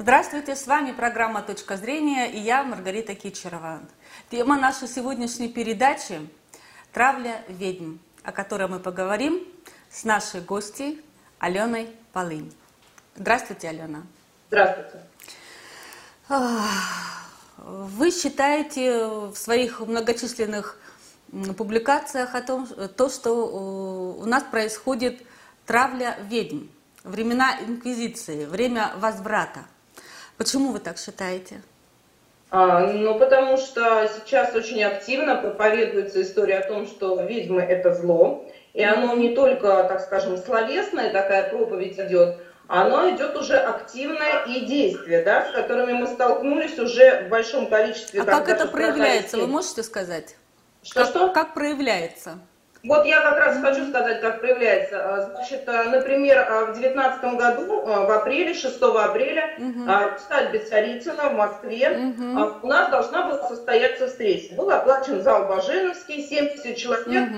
Здравствуйте, с вами программа «Точка зрения» и я, Маргарита Кичерова. Тема нашей сегодняшней передачи – «Травля ведьм», о которой мы поговорим с нашей гостьей Аленой Полынь. Здравствуйте, Алена. Здравствуйте. Вы считаете в своих многочисленных публикациях о том, то, что у нас происходит травля ведьм, времена инквизиции, время возврата. Почему вы так считаете? А, ну, потому что сейчас очень активно проповедуется история о том, что ведьмы – это зло. И оно не только, так скажем, словесная такая проповедь идет, оно идет уже активное и действие, да, с которыми мы столкнулись уже в большом количестве. А как это проявляется, вы можете сказать? Что-что? Как, как проявляется? Вот я как раз хочу сказать, как проявляется. А, значит, а, например, а, в 2019 году, в апреле, 6 апреля, угу. в усадьбе Царицына в Москве угу. у нас должна была состояться встреча. Был оплачен зал Баженовский, 70 человек,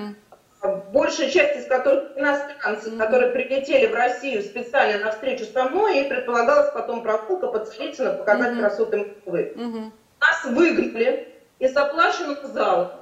угу. большая часть из которых иностранцы, угу. которые прилетели в Россию специально на встречу со мной, и предполагалась потом прогулка по Царицыно, показать угу. красоты Москвы. Угу. Нас выгнали из оплаченного зала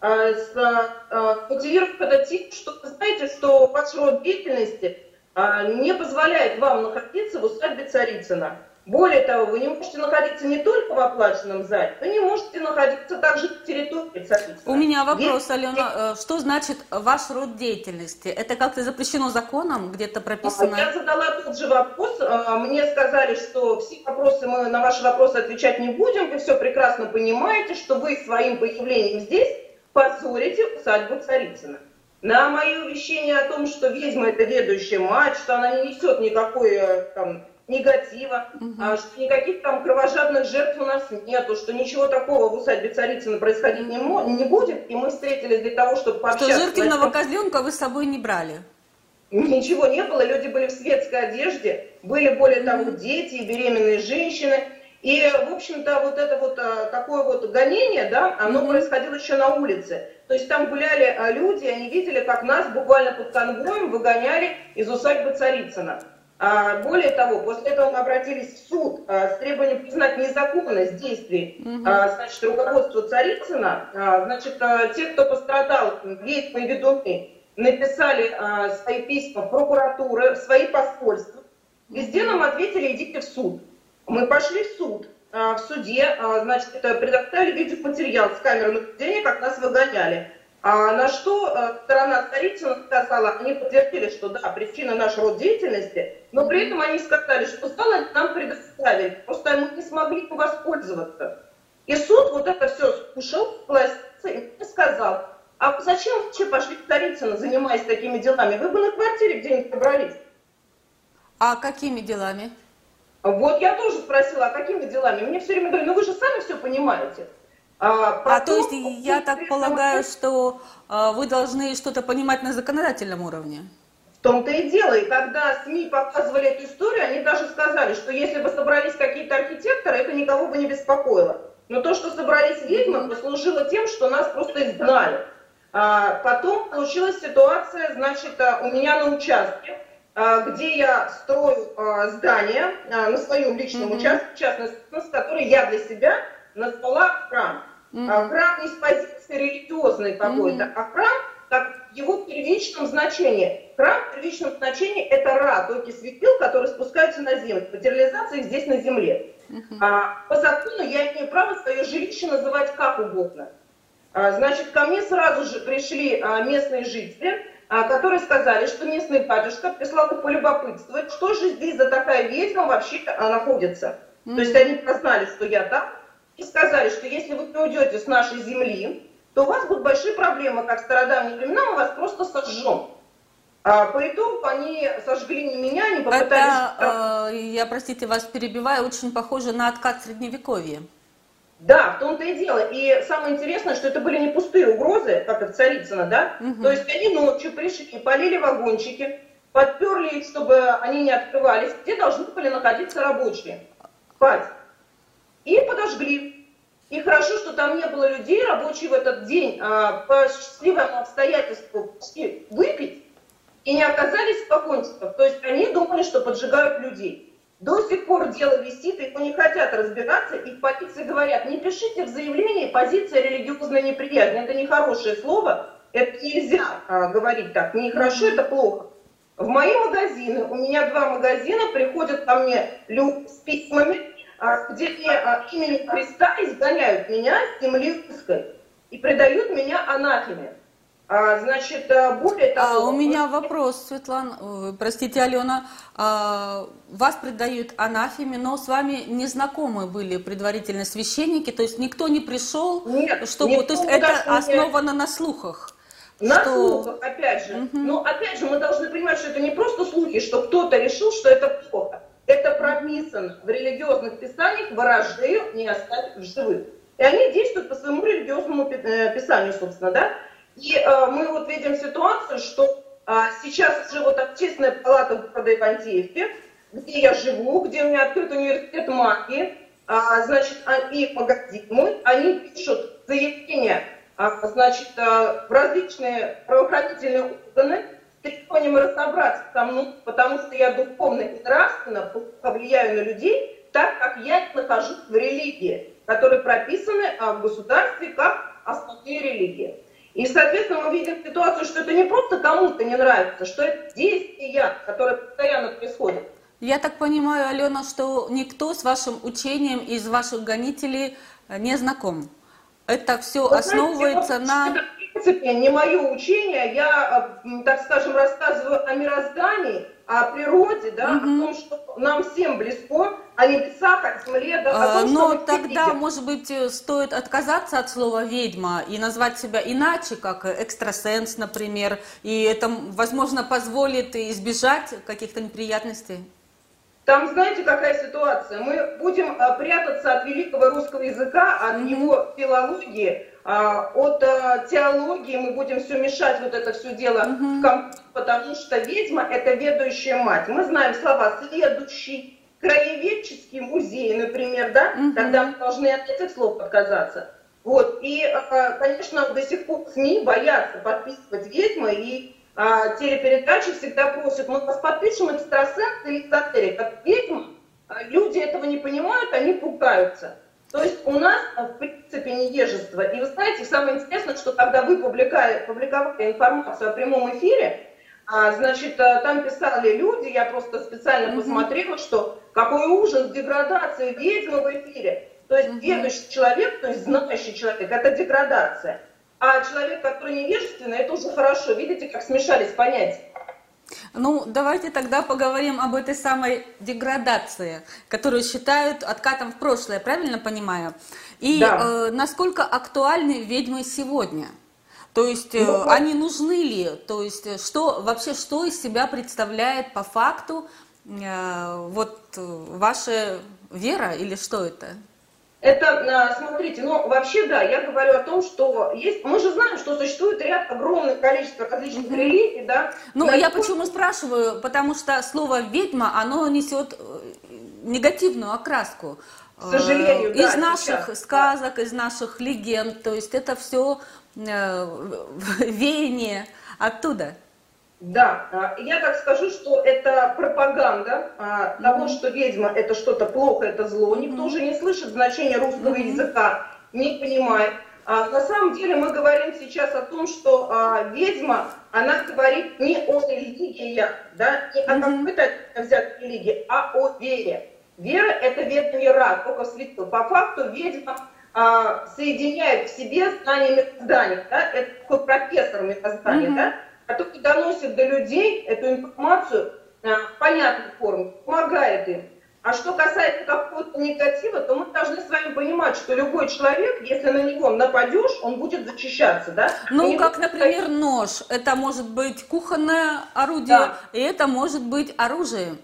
мотивировав это тем, что вы знаете, что ваш род деятельности а, не позволяет вам находиться в усадьбе Царицына. Более того, вы не можете находиться не только в оплаченном зале, вы не можете находиться также на территории Царицына. У меня вопрос, Здесь... Алена. Э, что значит ваш род деятельности? Это как-то запрещено законом, где-то прописано? Я задала тот же вопрос. Мне сказали, что все вопросы, мы на ваши вопросы отвечать не будем. Вы все прекрасно понимаете, что вы своим появлением здесь позорите усадьбу Царицына. На мое увещение о том, что ведьма это ведущая мать, что она не несет никакой э, там, негатива, угу. что никаких там кровожадных жертв у нас нету, что ничего такого в усадьбе Царицына происходить не, не будет, и мы встретились для того, чтобы пообщаться. Что жертвенного козленка вы с собой не брали? Ничего не было, люди были в светской одежде, были более того дети и беременные женщины, и, в общем-то, вот это вот а, такое вот гонение, да, оно mm-hmm. происходило еще на улице. То есть там гуляли а, люди, они видели, как нас буквально под конвоем выгоняли из усадьбы Царицына. А, более того, после этого мы обратились в суд а, с требованием признать незаконность действий mm-hmm. а, значит, руководства Царицына. А, значит, а, те, кто пострадал, и ведуны, написали а, свои письма в прокуратуры, в свои посольства. Везде нам ответили, идите в суд. Мы пошли в суд. А, в суде, а, значит, предоставили видеоматериал с камеры наблюдения, как нас выгоняли. А на что а, сторона Царицына сказала, они подтвердили, что да, причина нашей род деятельности, но при этом они сказали, что зал нам предоставили, просто мы не смогли воспользоваться. И суд вот это все слушал, согласился и сказал, а зачем вообще пошли в Царицыно, занимаясь такими делами? Вы бы на квартире где-нибудь собрались. А какими делами? Вот я тоже спросила, а какими делами? Мне все время говорили, ну вы же сами все понимаете. А, а то есть я так полагаю, что а, вы должны что-то понимать на законодательном уровне? В том-то и дело. И когда СМИ показывали эту историю, они даже сказали, что если бы собрались какие-то архитекторы, это никого бы не беспокоило. Но то, что собрались ведьмы, послужило тем, что нас просто изгнали. А, потом получилась ситуация, значит, а, у меня на участке где я строю а, здание а, на своем личном mm-hmm. участке, частности, с которой я для себя назвала храм. Mm-hmm. Храм не с позиции религиозной какой-то, mm-hmm. а храм как в его первичном значении. Храм в первичном значении – это ра, светил, которые спускаются на землю. Материализация здесь на земле. Uh-huh. А, по закону я имею право свое жилище называть как угодно. А, значит, ко мне сразу же пришли а, местные жители, а, которые сказали, что местный батюшка прислал их полюбопытствовать, что же здесь за такая ведьма вообще находится. Mm-hmm. То есть они прознали, что я там, и сказали, что если вы не уйдете с нашей земли, то у вас будут большие проблемы, как в стародавние времена, мы вас просто сожжем. А по итогу они сожгли не меня, они попытались... Это, э, я, простите, вас перебиваю, очень похоже на откат Средневековья. Да, в том-то и дело. И самое интересное, что это были не пустые угрозы, как и в Царицыно, да? Угу. То есть они ночью пришли, полили вагончики, подперли их, чтобы они не открывались, где должны были находиться рабочие. Спать. И подожгли. И хорошо, что там не было людей, рабочие в этот день а, по счастливому обстоятельству выпить и не оказались в вагончиках. То есть они думали, что поджигают людей. До сих пор дело висит, его не хотят разбираться, и в полиции говорят, не пишите в заявлении позиция религиозная неприязнь. Это нехорошее слово, это нельзя а, говорить так, не хорошо, это плохо. В мои магазины, у меня два магазина, приходят ко мне люди с письмами, а, где мне а, именем Христа изгоняют меня с земли русской и предают меня анафеме. А, значит, э, более того... А у меня вопрос, Светлана, простите, Алена. А, вас предают анафеме, но с вами не знакомы были предварительно священники, то есть никто не пришел, Нет, чтобы... То есть это основано на слухах? На что... слухах, опять же. Угу. Но опять же, мы должны понимать, что это не просто слухи, что кто-то решил, что это плохо. Это прописано в религиозных писаниях, ворожею не оставить в живых. И они действуют по своему религиозному э, писанию, собственно, да. И э, мы вот видим ситуацию, что э, сейчас уже вот общественная палата города Ивантеевки, где я живу, где у меня открыт университет магии, э, значит, и магазины, они пишут заявления, э, значит, э, в различные правоохранительные органы, с требованием разобраться со мной, потому что я духовно и нравственно повлияю на людей, так как я нахожусь в религии, которые прописаны в государстве как основные религии. И, соответственно, мы видим ситуацию, что это не просто кому-то не нравится, что это действия, которые постоянно происходят. Я так понимаю, Алена, что никто с вашим учением из ваших гонителей э, не знаком. Это все Вы основывается знаете, на... В принципе, не мое учение. Я, э, так скажем, рассказываю о мироздании, о природе, да, угу. о том, что нам всем близко, о небесах, о земле, да, о а, том, Но тогда, может быть, э, стоит отказаться от слова «ведьма» и назвать себя иначе, как экстрасенс, например, и это, возможно, позволит избежать каких-то неприятностей? Там, знаете, какая ситуация? Мы будем а, прятаться от великого русского языка, от mm-hmm. его филологии, а, от а, теологии мы будем все мешать, вот это все дело mm-hmm. потому что ведьма – это ведущая мать. Мы знаем слова «следующий», «краеведческий музей», например, да? Mm-hmm. Тогда мы должны от этих слов отказаться. Вот, и, а, конечно, до сих пор СМИ боятся подписывать ведьмы, и а, телепередачи всегда просят, мы вас подпишем экстрасенс или эзотерик. Как ведьма, люди этого не понимают, они пугаются. То есть у нас, э, в принципе, невежество. И вы знаете, самое интересное, что когда вы публиковали, публиковали информацию о прямом эфире, а, значит, э, там писали люди, я просто специально mm-hmm. посмотрела, что какой ужас, деградация ведьмы в эфире. То есть mm-hmm. ведущий человек, то есть знающий человек, это деградация. А человек, который невежественный, это уже хорошо. Видите, как смешались понятия. Ну, давайте тогда поговорим об этой самой деградации, которую считают откатом в прошлое, правильно понимаю? И да. э, насколько актуальны ведьмы сегодня? То есть э, ну, они нужны ли? То есть э, что вообще что из себя представляет по факту вот э, ваша вера или что это? Это, смотрите, ну вообще да, я говорю о том, что есть, мы же знаем, что существует ряд огромное количество различных mm-hmm. религий, да. Ну на я почему спрашиваю, потому что слово ведьма, оно несет э, негативную окраску. К сожалению, из да, наших сейчас, сказок, да. из наших легенд, то есть это все э, веяние оттуда. Да, а, я так скажу, что это пропаганда mm-hmm. того, что ведьма это что-то плохо, это зло. Никто mm-hmm. уже не слышит значения русского mm-hmm. языка, не понимает. А, на самом деле мы говорим сейчас о том, что а, ведьма, она говорит не о религиях, да, не о какой-то взятой религии, а о вере. Вера – это ведомый рад, только светил. По факту ведьма а, соединяет в себе знание мироздания, да, это такой профессор мироздания, mm-hmm. да, который доносит до людей эту информацию э, в понятной форме, помогает им. А что касается какого-то негатива, то мы должны с вами понимать, что любой человек, если на него нападешь, он будет защищаться, да? Ну, как, например, сказать... нож. Это может быть кухонное орудие, да. и это может быть оружие.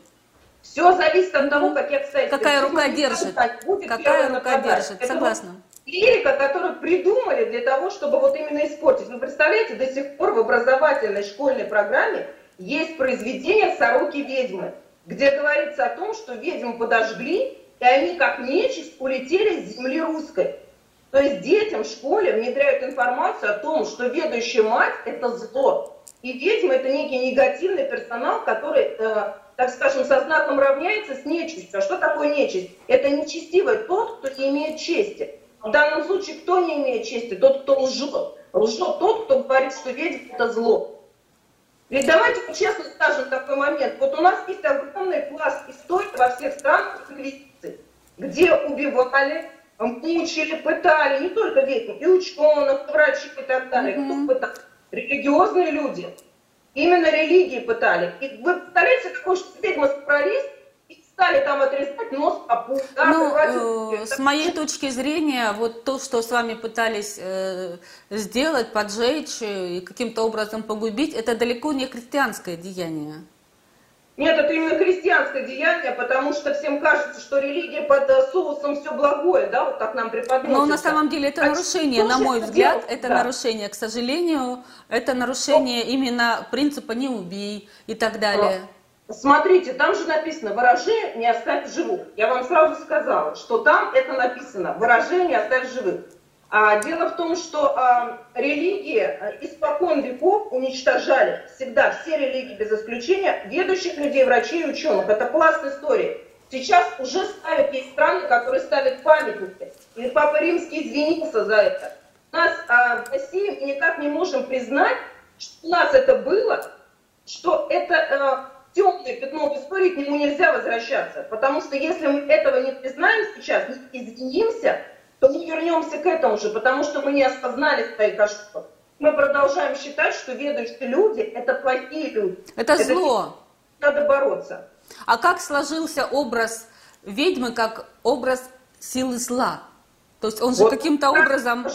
Все зависит от того, как я, кстати... Какая рука держит. Какая рука держит, согласна. Лирика, которую придумали для того, чтобы вот именно испортить. Вы представляете, до сих пор в образовательной школьной программе есть произведение «Сороки-ведьмы», где говорится о том, что ведьмы подожгли, и они как нечисть улетели с земли русской. То есть детям в школе внедряют информацию о том, что ведущая мать – это зло. И ведьма – это некий негативный персонал, который э, так скажем, со знаком равняется с нечистью. А что такое нечисть? Это нечестивый тот, кто не имеет чести. В данном случае, кто не имеет чести? Тот, кто лжет. Лжет тот, кто говорит, что ведьма – это зло. Ведь давайте честно скажем такой момент. Вот у нас есть огромный пласт истории во всех странах инквизиции, где убивали, мучили, пытали, не только ведьм, и ученых, и врачей и так далее. Mm-hmm. Кто пытал? Религиозные люди. Именно религии пытали. И вы представляете, какой что ведьма собрались, стали там отрезать нос, попу. Да, ну, э, с моей точки зрения, вот то, что с вами пытались э, сделать, поджечь и каким-то образом погубить, это далеко не христианское деяние. Нет, это именно христианское деяние, потому что всем кажется, что религия под э, соусом все благое, да, вот так нам преподносится. Но на самом деле это а нарушение, на мой взгляд, делать? это да. нарушение, к сожалению, это нарушение Но... именно принципа «не убей» и так далее. Смотрите, там же написано «выражи, не оставь живых». Я вам сразу сказала, что там это написано «выражи, не оставь живых». А, дело в том, что а, религии а, испокон веков уничтожали всегда, все религии без исключения, ведущих людей, врачей и ученых. Это пласт истории. Сейчас уже ставят, есть страны, которые ставят памятники. И Папа Римский извинился за это. Нас а, в России никак не можем признать, что у нас это было, что это а, темное пятно в истории, к нему нельзя возвращаться. Потому что если мы этого не признаем сейчас, не извинимся, то мы вернемся к этому же, потому что мы не осознали своих ошибок. Мы продолжаем считать, что ведущие люди – это плохие люди. Это, это зло. Надо бороться. А как сложился образ ведьмы как образ силы зла? То есть он же вот каким-то образом...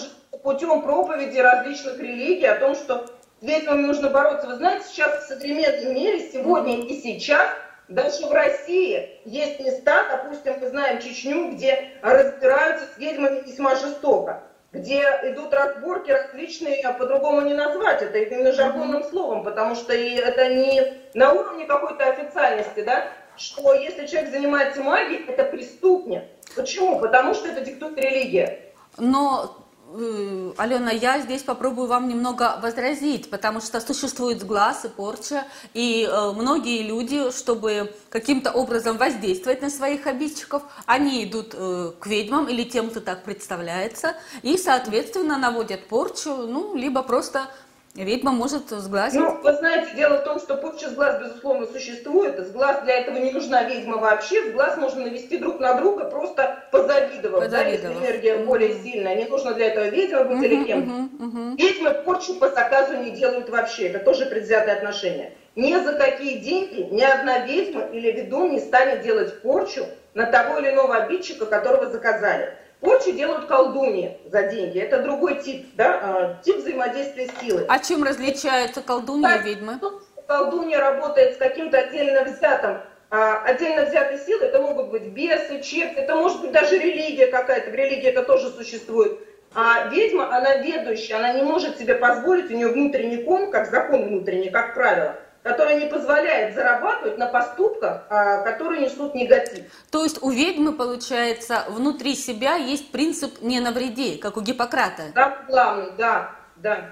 Путем проповеди различных религий о том, что ведьмами нужно бороться. Вы знаете, сейчас в современном мире, сегодня и сейчас, даже в России есть места, допустим, мы знаем Чечню, где разбираются с ведьмами весьма жестоко где идут разборки различные, а по-другому не назвать это именно жаргонным словом, потому что и это не на уровне какой-то официальности, да, что если человек занимается магией, это преступник. Почему? Потому что это диктует религия. Но Алена, я здесь попробую вам немного возразить, потому что существует глаз и порча, и э, многие люди, чтобы каким-то образом воздействовать на своих обидчиков, они идут э, к ведьмам или тем, кто так представляется, и, соответственно, наводят порчу, ну, либо просто Ведьма может сглазить? Ну, вы знаете, дело в том, что порча с глаз, безусловно, существует. С глаз для этого не нужна ведьма вообще. С глаз можно навести друг на друга, просто позавидовав. позавидовав. Да, если энергия mm-hmm. более сильная. Не нужно для этого ведьма быть mm-hmm, или кем. Mm-hmm, mm-hmm. Ведьмы порчу по заказу не делают вообще. Это тоже предвзятое отношение. Ни за какие деньги ни одна ведьма или ведун не станет делать порчу на того или иного обидчика, которого заказали. Порчу делают колдуньи за деньги. Это другой тип, да, а, тип взаимодействия с силой. А чем различаются колдуньи и ведьмы? Колдунья работает с каким-то отдельно взятым а, отдельно взятой силой, это могут быть бесы, черти, это может быть даже религия какая-то, в религии это тоже существует. А ведьма, она ведущая, она не может себе позволить, у нее внутренний кон, как закон внутренний, как правило – которая не позволяет зарабатывать на поступках, а, которые несут негатив. То есть у ведьмы, получается, внутри себя есть принцип «не навреди», как у Гиппократа? Да, главный, да, да.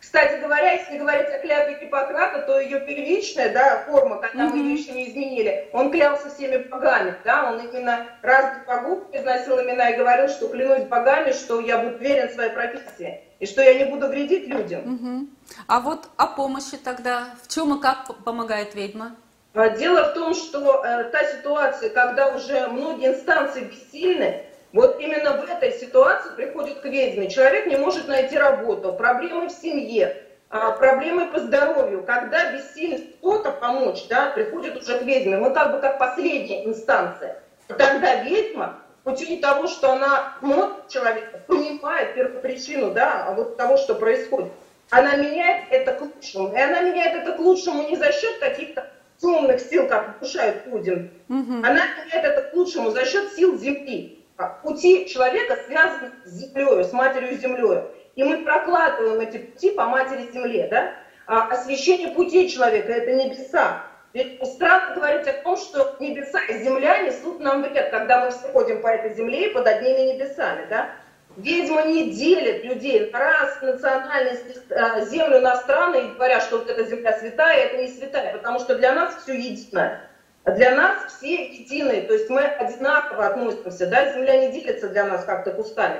Кстати говоря, если говорить о клятве Гиппократа, то ее первичная да, форма, когда mm-hmm. мы ее еще не изменили, он клялся всеми богами, да, он именно раз богов произносил имена и говорил, что клянусь богами, что я буду верен своей профессии и что я не буду вредить людям. Угу. А вот о помощи тогда, в чем и как помогает ведьма? А, дело в том, что э, та ситуация, когда уже многие инстанции бессильны, вот именно в этой ситуации приходит к ведьме. Человек не может найти работу, проблемы в семье, э, проблемы по здоровью. Когда бессилен кто-то помочь, да, приходит уже к ведьме. Мы как бы как последняя инстанция. Тогда ведьма путем того, что она смотрит человека, понимает первопричину, да, вот того, что происходит, она меняет это к лучшему. И она меняет это к лучшему не за счет каких-то темных сил, как внушают Путин. Угу. Она меняет это к лучшему за счет сил Земли. А пути человека связаны с землей, с матерью землей. И мы прокладываем эти пути по матери земле, да? А освещение путей человека – это небеса. Ведь странно говорить о том, что небеса и земля несут нам вред, когда мы все ходим по этой земле и под одними небесами, да? Ведьма не делит людей раз, национальность, э, землю на страны, и говорят, что вот эта земля святая, это не святая, потому что для нас все едино. Для нас все единые, то есть мы одинаково относимся, да, земля не делится для нас как-то кустами.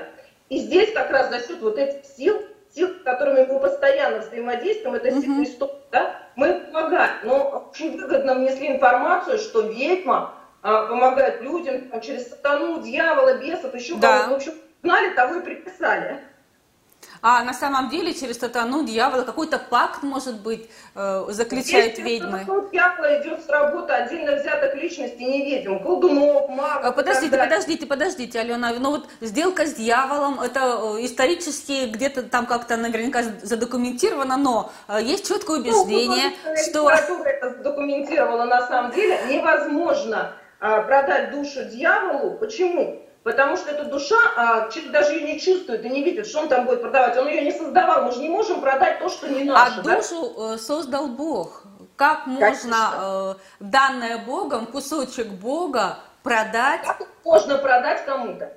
И здесь как раз за счет вот этих сил, сил, с которыми мы постоянно взаимодействуем, это сил Христов, да, мы помогаем. Но очень выгодно внесли информацию, что ведьма а, помогает людям там, через сатану, дьявола, бесов, еще да. кого-то. В общем, знали, того и приписали. А на самом деле через сатану, дьявола, какой-то пакт, может быть, э, заключают Если ведьмы? Если дьявола идет с работы отдельно взятых личностей, не ведьм, колдунов, магов. А, Подождите, подождите, подождите, Алена. Ну вот сделка с дьяволом, это э, исторически где-то там как-то наверняка задокументировано, но э, есть четкое Ну, убеждение, Ну, что... Это задокументировала на самом деле. Невозможно а, продать душу дьяволу. Почему? Потому что эта душа, а, человек даже ее не чувствует и не видит, что он там будет продавать. Он ее не создавал. Мы же не можем продать то, что не наше. А да? душу э, создал Бог. Как можно э, данное Богом, кусочек Бога продать? Как можно продать кому-то?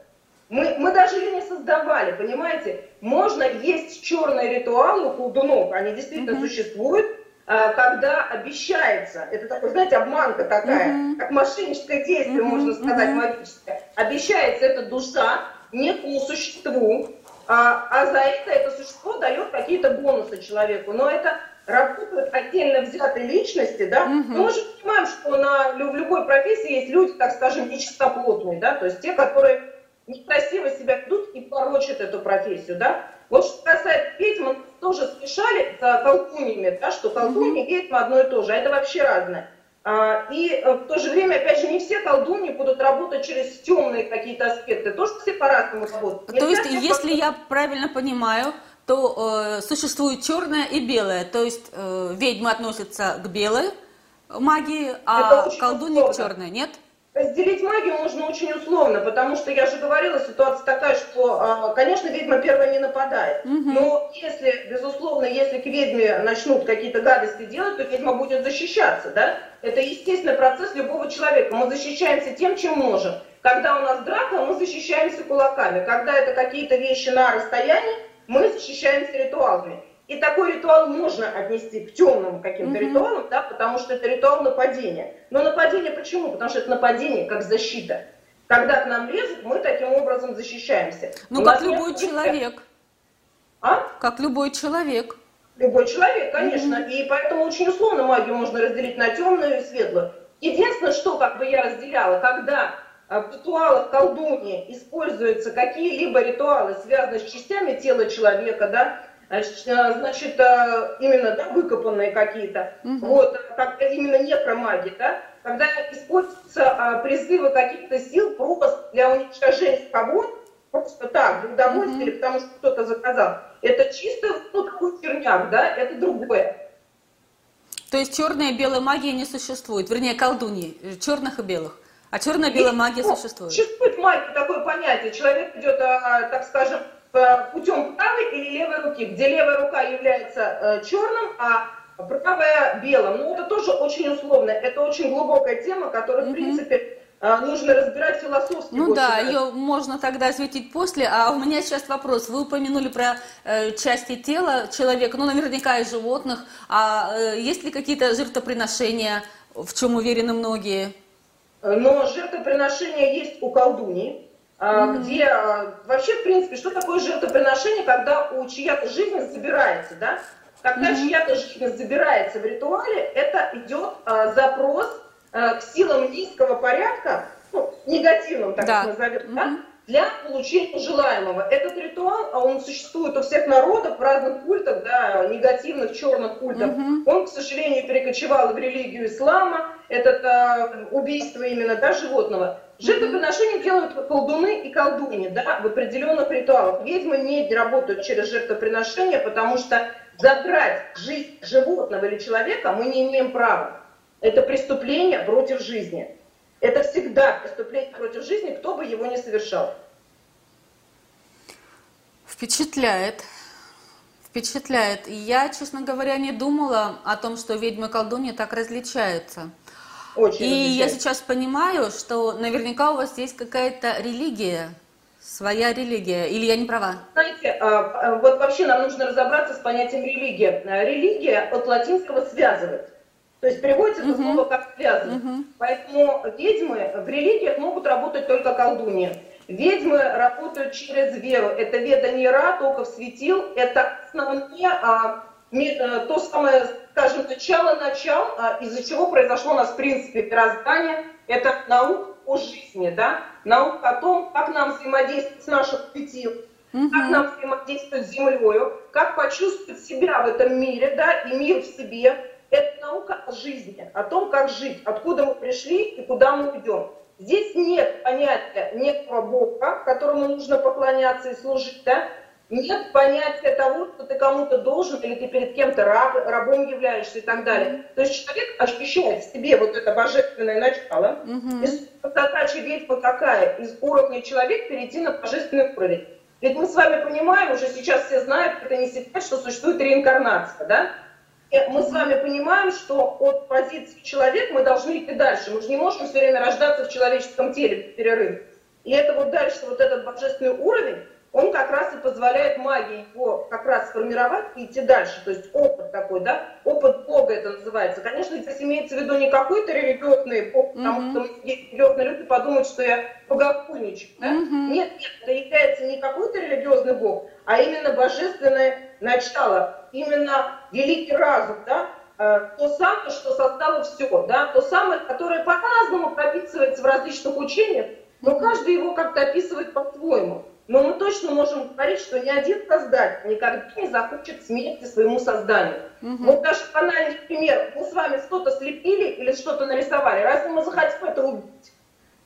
Мы, мы даже ее не создавали, понимаете? Можно есть черные ритуалы у колдунов, они действительно Мгм. существуют, когда обещается, это такой, знаете, обманка такая, Мгм. как мошенническое действие, Мгм, можно сказать, мгм. магическое. Обещается эта душа некому существу, а, а за это это существо дает какие-то бонусы человеку. Но это работают отдельно взятые личности, да, но мы же понимаем, что на, в любой профессии есть люди, так скажем, нечистоплотные, да, то есть те, которые некрасиво себя ведут и порочат эту профессию, да. Вот что касается ведьм, тоже смешали с колдуньями, да, что колдунья и ведьма одно и то же, а это вообще разное. А, И э, в то же время, опять же, не все колдуньи будут работать через темные какие-то аспекты, тоже все по-разному работают. То есть, если я правильно понимаю, то э, существует черное и белое. То есть э, ведьмы относятся к белой магии, Это а колдуньи к черной, нет? Разделить магию можно очень условно, потому что я же говорила, ситуация такая, что, а, конечно, ведьма первая не нападает. Мгм. Но если, безусловно, если к ведьме начнут какие-то гадости делать, то ведьма будет защищаться, да? Это естественный процесс любого человека. Мы защищаемся тем, чем можем. Когда у нас драка, мы защищаемся кулаками. Когда это какие-то вещи на расстоянии, мы защищаемся ритуалами. И такой ритуал можно отнести к темным каким-то Мгм. ритуалам, да, потому что это ритуал нападения. Но нападение почему? Потому что это нападение как защита. Когда к нам лезут, мы таким образом защищаемся. Ну, У как нет любой никаких- человек. А? Как любой человек. Любой человек, конечно. И поэтому очень условно магию можно разделить на темную и светлую. Единственное, что как бы я разделяла, когда а, в ритуалах колдуньи используются какие-либо ритуалы, связанные с частями тела человека, да, значит, а, именно да, выкопанные какие-то, Мгм. вот, как именно некромагия, да, когда используются а, призывы каких-то сил просто для уничтожения кого-то, просто так, для удовольствия, или потому что кто-то заказал. Это чисто, ну, такой черняк, да, это другое. То есть черной и белой магии не существует. Вернее, колдуньи, э, черных и белых. А черная и белая магия Ну, существует. Существует магия, такое понятие. Человек идет, так скажем, путем правой или левой руки, где левая рука является э, черным, а правая белым. Ну, это тоже очень условно. Это очень глубокая тема, которую, в принципе, э, нужно разбирать философски. Ну да, ее можно тогда осветить после. А у меня сейчас вопрос. Вы упомянули про э, части тела человека, ну наверняка и животных. А э, есть ли какие-то жертвоприношения, в чем уверены многие? Но жертвоприношение есть у колдуни, Мгм. где а, вообще, в принципе, что такое жертвоприношение, когда у чья-то жизнь забирается, да? Когда Мгм. чья-то жизнь забирается в ритуале, это идет а, запрос а, к силам низкого порядка, ну, негативным, так Да. назовем, да, Мгм. для получения желаемого. Этот ритуал, а он существует у всех народов в разных культах, да, негативных черных культов. Мгм. Он, к сожалению, перекочевал в религию ислама, это а, убийство именно да, животного. Жертвоприношения делают колдуны и колдуни да, в определенных ритуалах. Ведьмы не работают через жертвоприношения, потому что забрать жизнь животного или человека мы не имеем права. Это преступление против жизни. Это всегда преступление против жизни, кто бы его ни совершал. Впечатляет. Впечатляет. Я, честно говоря, не думала о том, что ведьмы и колдуньи так различаются. Очень И я различается. сейчас понимаю, что наверняка у вас есть какая-то религия, своя религия, или я не права? Знаете, а, а, вот вообще нам нужно разобраться с понятием религия. Религия от латинского связывать. То есть переводится это uh-huh. слово как связывать. Uh-huh. Поэтому ведьмы в религиях могут работать только колдуньи. Ведьмы работают через веру. Это ведание Ра, только в светил. Это основные, а, то самое, скажем, начало начал, а, из-за чего произошло у нас в принципе мироздание. Это наука о жизни, да? Наука о том, как нам взаимодействовать с нашим светил, угу. как нам взаимодействовать с землей, как почувствовать себя в этом мире, да, и мир в себе. Это наука о жизни, о том, как жить, откуда мы пришли и куда мы идем. Здесь нет понятия некого Бога, которому нужно поклоняться и служить, да? Нет понятия того, что ты кому-то должен, или ты перед кем-то раб, рабом являешься и так далее. То есть человек ощущает в себе вот это божественное начало. Mm-hmm. И задача ведьмы какая? Из уровня человека перейти на божественный уровень. Ведь мы с вами понимаем, уже сейчас все знают, это не секрет, что существует реинкарнация, да? мы с вами понимаем, что от позиции человека мы должны идти дальше. Мы же не можем все время рождаться в человеческом теле в перерыв. И это вот дальше, вот этот божественный уровень, он как раз и позволяет магии его как раз сформировать и идти дальше. То есть опыт такой, да, опыт Бога это называется. Конечно, здесь имеется в виду не какой-то религиозный Бог, потому mm-hmm. что религиозные люди подумают, что я богохульничек. Да? Mm-hmm. Нет, нет, это является не какой-то религиозный Бог, а именно божественное начало, именно великий разум, да, э, то самое, что создало все, да, то самое, которое по-разному прописывается в различных учениях, но каждый его как-то описывает по-своему. Но мы точно можем говорить, что ни один создатель никогда не захочет смерти своему созданию. Угу. Вот даже банальный пример. Мы с вами что-то слепили или что-то нарисовали. Разве мы захотим это убить?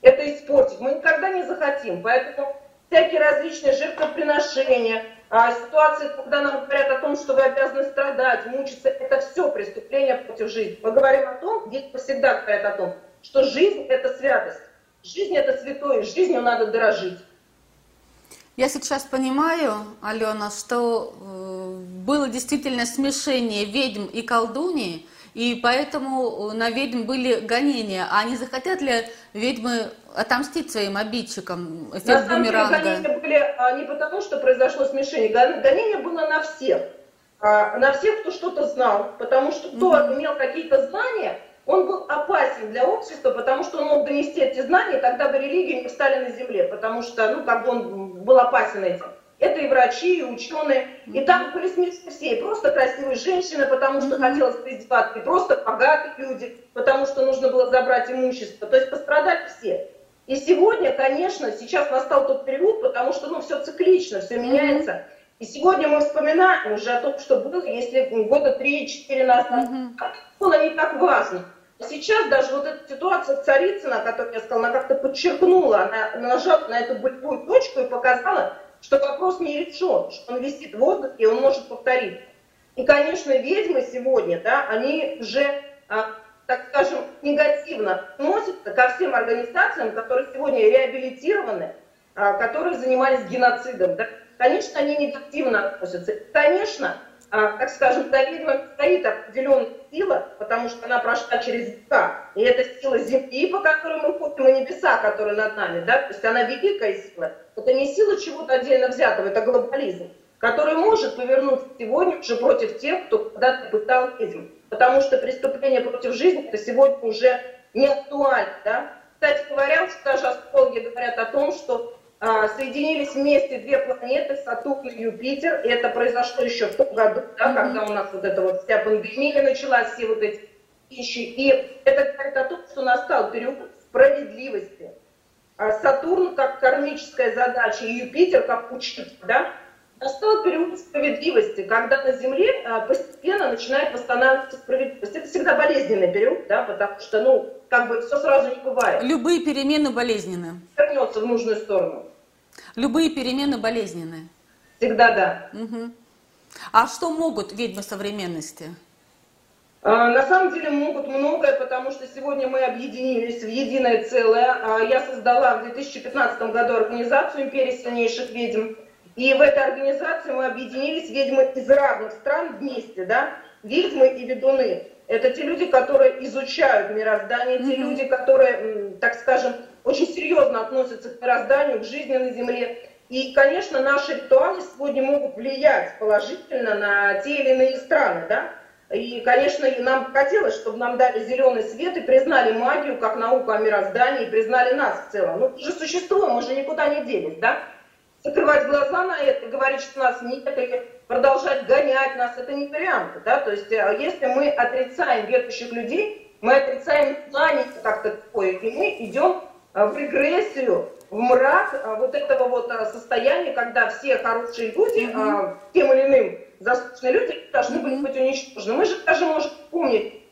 Это испортить? Мы никогда не захотим. Поэтому всякие различные жертвоприношения, а, ситуации, когда нам говорят о том, что вы обязаны страдать, мучиться, это все преступление против жизни. Мы говорим о том, дети всегда говорят о том, что жизнь – это святость. Жизнь – это святое, жизнью надо дорожить. Я сейчас понимаю, Алена, что э, было действительно смешение ведьм и колдуньи, и поэтому на ведьм были гонения. А не захотят ли ведьмы отомстить своим обидчикам? Эффект на самом деле гонения были а, не потому, что произошло смешение. Гонение было на всех. А, на всех, кто что-то знал. Потому что кто mm-hmm. имел какие-то знания, он был опасен для общества, потому что он мог донести эти знания, тогда бы религии не встали на земле, потому что, ну, как бы он был опасен этим. Это и врачи, и ученые. И там были смешные все. И просто красивые женщины, потому что хотелось поиздеваться. И просто богатые люди, потому что нужно было забрать имущество. То есть пострадали все. И сегодня, конечно, сейчас настал тот период, потому что ну, все циклично, все меняется. И сегодня мы вспоминаем уже о том, что было, если года 3-4 назад. Mm-hmm. Было не так важно. Сейчас даже вот эта ситуация Царицына, о которой я сказала, она как-то подчеркнула, она нажала на эту болевую точку и показала, что вопрос не решен, что он висит в воздухе, и он может повториться. И, конечно, ведьмы сегодня, да, они уже, а, так скажем, негативно относятся ко всем организациям, которые сегодня реабилитированы, а, которые занимались геноцидом. Да. Конечно, они негативно относятся. Конечно, так скажем, за стоит определенная сила, потому что она прошла через века. И это сила земли, по которой мы ходим, и небеса, которые над нами. Да? То есть она великая сила. Это не сила чего-то отдельно взятого, это глобализм, который может повернуться сегодня уже против тех, кто когда-то пытал ведьм. Потому что преступление против жизни это сегодня уже не актуально. Да? Кстати говоря, даже астрологи говорят о том, что а, соединились вместе две планеты, Сатурн и Юпитер. И это произошло еще в том году, да, mm-hmm. когда у нас вот эта вот вся пандемия началась, все вот эти вещи. И это говорит о том, что настал период справедливости. А Сатурн как кармическая задача и Юпитер как учитель, да, настал период справедливости, когда на Земле а, постепенно начинает восстанавливаться справедливость. Это всегда болезненный период, да, потому что, ну, как бы все сразу не бывает. Любые перемены болезненны. Вернется в нужную сторону. Любые перемены болезненные. Всегда да. Угу. А что могут ведьмы современности? А, на самом деле могут многое, потому что сегодня мы объединились в единое целое. А, я создала в 2015 году организацию «Империя сильнейших ведьм». И в этой организации мы объединились ведьмы из разных стран вместе, да, ведьмы и ведуны. Это те люди, которые изучают мироздание, те люди, которые, так скажем, очень серьезно относятся к мирозданию, к жизни на Земле. И, конечно, наши ритуалы сегодня могут влиять положительно на те или иные страны, да. И, конечно, нам хотелось, чтобы нам дали зеленый свет и признали магию как науку о мироздании, и признали нас в целом. Ну, же существуем, мы же никуда не делись, да? Закрывать глаза на это, говорить, что нас нет, или продолжать гонять нас, это не вариант, да? То есть, э, если мы отрицаем верующих людей, мы отрицаем знание как такое, и мы идем э, в регрессию, в мрак э, вот этого вот состояния, когда все хорошие люди, mm-hmm. тем или иным заслуженные люди должны были быть уничтожены. Мы же даже можем помнить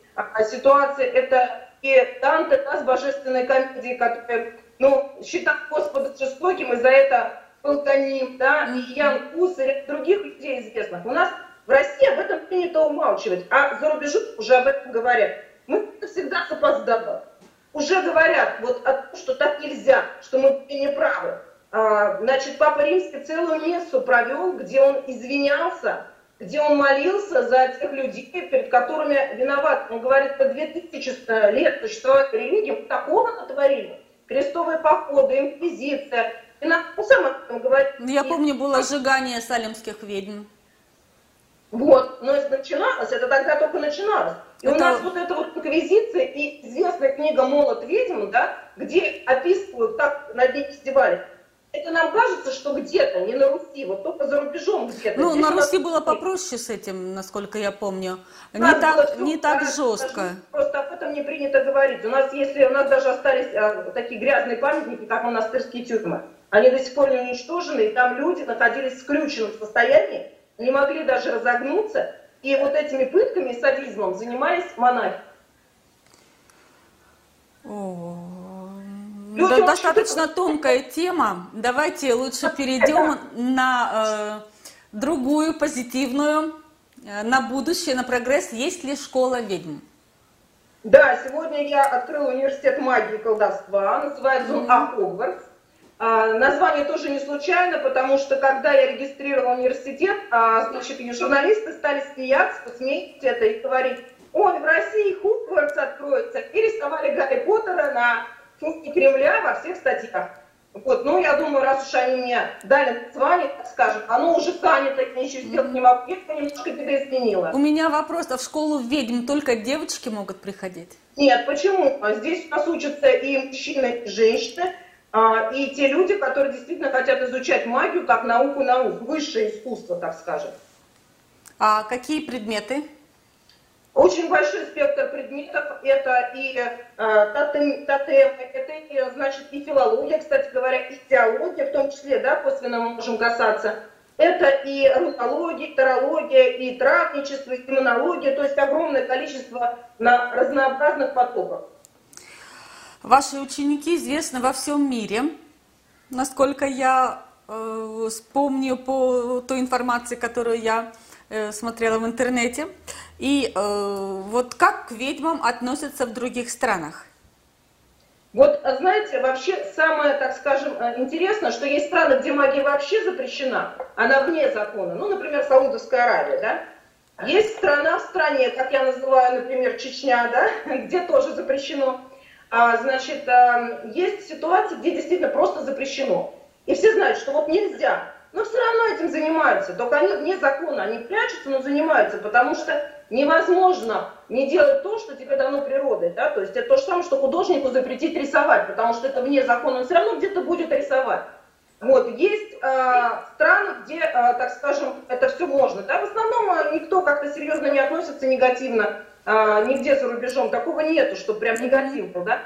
ситуации, это и Данте, да, с божественной комедией, которая, ну, считал Господа жестоким, и за это был гоним, да, и Ян Кус, и ряд других людей известных. У нас в России об этом принято умалчивать, а за рубежом уже об этом говорят. Мы всегда запоздало. Уже говорят вот что так нельзя, что мы не правы. А, значит, Папа Римский целую мессу провел, где он извинялся где он молился за тех людей, перед которыми виноват. Он говорит, по 2000 лет существовать религии, мы такого натворили. Крестовые походы, инквизиция. И нам ну, сам говорит. Ну, я помню, было сжигание салемских ведьм. Вот, но это начиналось, это тогда только начиналось. И это... у нас вот эта вот инквизиция и известная книга «Молот ведьм», да, где описывают, как над ней издевались это нам кажется, что где-то, не на Руси, вот только за рубежом где-то. Ну, на Руси было попроще с этим, насколько я помню. Не так, так не так жестко. Просто об этом не принято говорить. У нас, если у нас даже остались а, такие грязные памятники, как монастырские тюрьмы, они до сих пор не уничтожены, и там люди находились в скрюченном состоянии, не могли даже разогнуться, и вот этими пытками и садизмом занимались монахи. Да, достаточно тонкая тема. Давайте лучше перейдем на э, другую позитивную, э, на будущее, на прогресс. Есть ли школа ведьм? Да, сегодня я открыла университет магии и колдовства, называется он А. Хогвартс. А, название тоже не случайно, потому что когда я регистрировала университет, а, значит, журналисты стали смеяться, посмеять это и говорить, ой, в России Хогвартс откроется, и рисовали Гарри Поттера на функции Кремля во всех статьях. Вот, ну, я думаю, раз уж они мне дали название, так скажем, оно уже станет, так ничего сделать не могу, я немножко видоизменила. У меня вопрос, а в школу ведьм только девочки могут приходить? Нет, почему? Здесь у нас учатся и мужчины, и женщины, и те люди, которые действительно хотят изучать магию как науку наук, высшее искусство, так скажем. А какие предметы? Очень большой спектр предметов, это и э, тотем, тотемы, это и, значит, и филология, кстати говоря, и теология, в том числе, да, косвенно мы можем касаться. Это и рунология, тарология, и травничество, и иммунология, то есть огромное количество на разнообразных потоках. Ваши ученики известны во всем мире. Насколько я э, вспомню по той информации, которую я э, смотрела в интернете. И э, вот как к ведьмам относятся в других странах? Вот, а знаете, вообще самое, так скажем, э, интересное, что есть страны, где магия вообще запрещена, она вне закона. Ну, например, Саудовская Аравия, да? Есть страна в стране, как я называю, например, Чечня, да, где тоже запрещено. А, значит, а, есть ситуации, где действительно просто запрещено. И все знают, что вот нельзя. Но все равно этим занимаются. Только они вне закона, они прячутся, но занимаются, потому что невозможно не делать то, что тебе дано природой. Да? То есть это то же самое, что художнику запретить рисовать, потому что это вне закона, он все равно где-то будет рисовать. Вот, есть э, страны, где, э, так скажем, это все можно. Да? В основном э, никто как-то серьезно не относится негативно э, нигде за рубежом. Такого нету, что прям негативно. Да?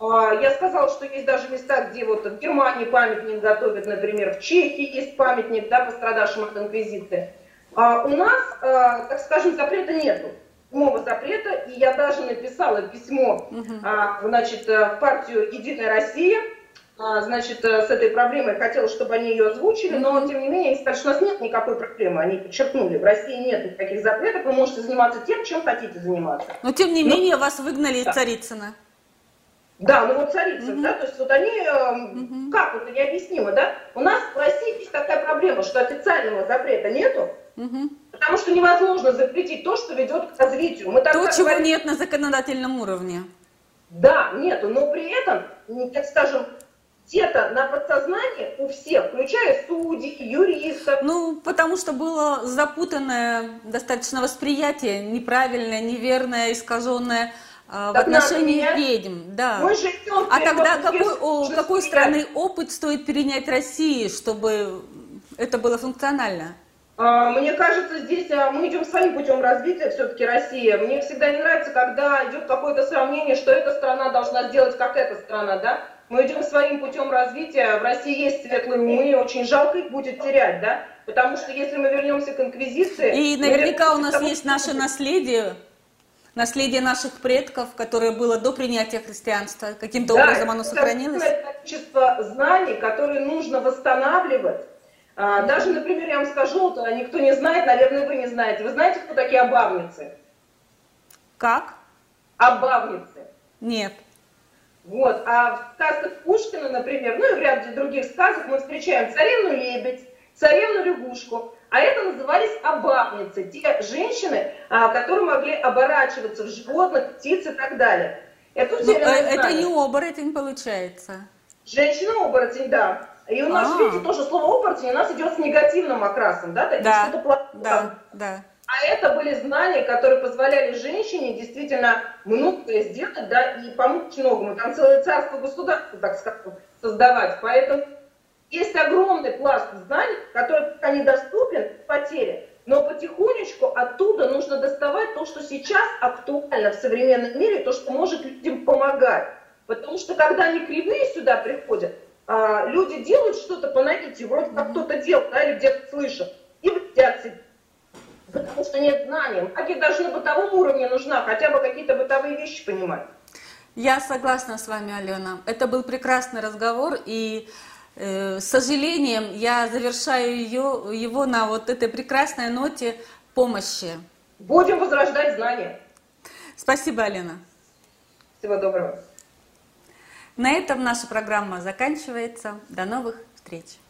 Э, я сказала, что есть даже места, где вот в Германии памятник готовят, например, в Чехии есть памятник да, пострадавшим от инквизиции. А у нас, а, так скажем, запрета нету. Прямого запрета, и я даже написала письмо а, значит, в партию «Единая Россия», а, значит, с этой проблемой, хотела, чтобы они ее озвучили, но, тем не менее, они сказали, что у нас нет никакой проблемы, они подчеркнули, в России нет никаких запретов, вы можете заниматься тем, чем хотите заниматься. Но, тем не но... менее, вас выгнали да. из Царицына. Да, ну вот Царицын, угу. да, то есть вот они, угу. как вот необъяснимо, да, у нас в России есть такая проблема, что официального запрета нету, Угу. Потому что невозможно запретить то, что ведет к развитию. Мы то, чего говорим... нет на законодательном уровне. Да, нету, но при этом, так скажем, где-то на подсознании у всех, включая судей, юристов. Ну, потому что было запутанное достаточно восприятие, неправильное, неверное, искаженное а, в отношении ведьм, да. Мы живем а тогда какой, о, какой страны опыт стоит перенять России, чтобы это было функционально? А, мне кажется, здесь а, мы идем своим путем развития все-таки Россия. Мне всегда не нравится, когда идет какое-то сравнение, что эта страна должна сделать, как эта страна, да? Мы идем своим путем развития. В России есть светлые умы, очень жалко их будет терять, да? Потому что если мы вернемся к инквизиции... И наверняка у нас есть наше наследие, наследие наших предков, которое было до принятия христианства, каким-то да, образом оно сохранилось? Это количество знаний, которые нужно восстанавливать. А, даже, например, я вам скажу, вот, а, никто не знает, наверное, вы не знаете. Вы знаете, кто такие обавницы? Как? Обавницы. Нет. Вот, а в сказках Пушкина, например, ну и в ряде других сказок мы встречаем царевну лебедь, царевну лягушку, а это назывались обавницы, те женщины, а, которые могли оборачиваться в животных, птиц и так далее. Это, ну, э, это не оборотень получается. Женщина-оборотень, да. И у нас, А-а-а. видите, тоже слово оборотень у нас идет с негативным окрасом, да? да, да, да. А это были знания, которые позволяли женщине действительно многое сделать, да, и помочь многому. Там целое царство государства, так скажем, создавать. Поэтому есть огромный пласт знаний, который пока недоступен, потеря. Но потихонечку оттуда нужно доставать то, что сейчас актуально в современном мире, то, что может людям помогать. Потому что когда они кривые сюда приходят, а, люди делают что-то по наитию, вроде как кто-то делал, да, или где-то слышат, и вредят себе. Потому что нет знаний. Магия даже на бытовом уровне нужна, хотя бы какие-то бытовые вещи понимать. Я согласна с вами, Алена. Это был прекрасный разговор, и э, с сожалением я завершаю ее, его на вот этой прекрасной ноте помощи. Будем возрождать знания. Спасибо, Алена. Всего доброго. На этом наша программа заканчивается. До новых встреч!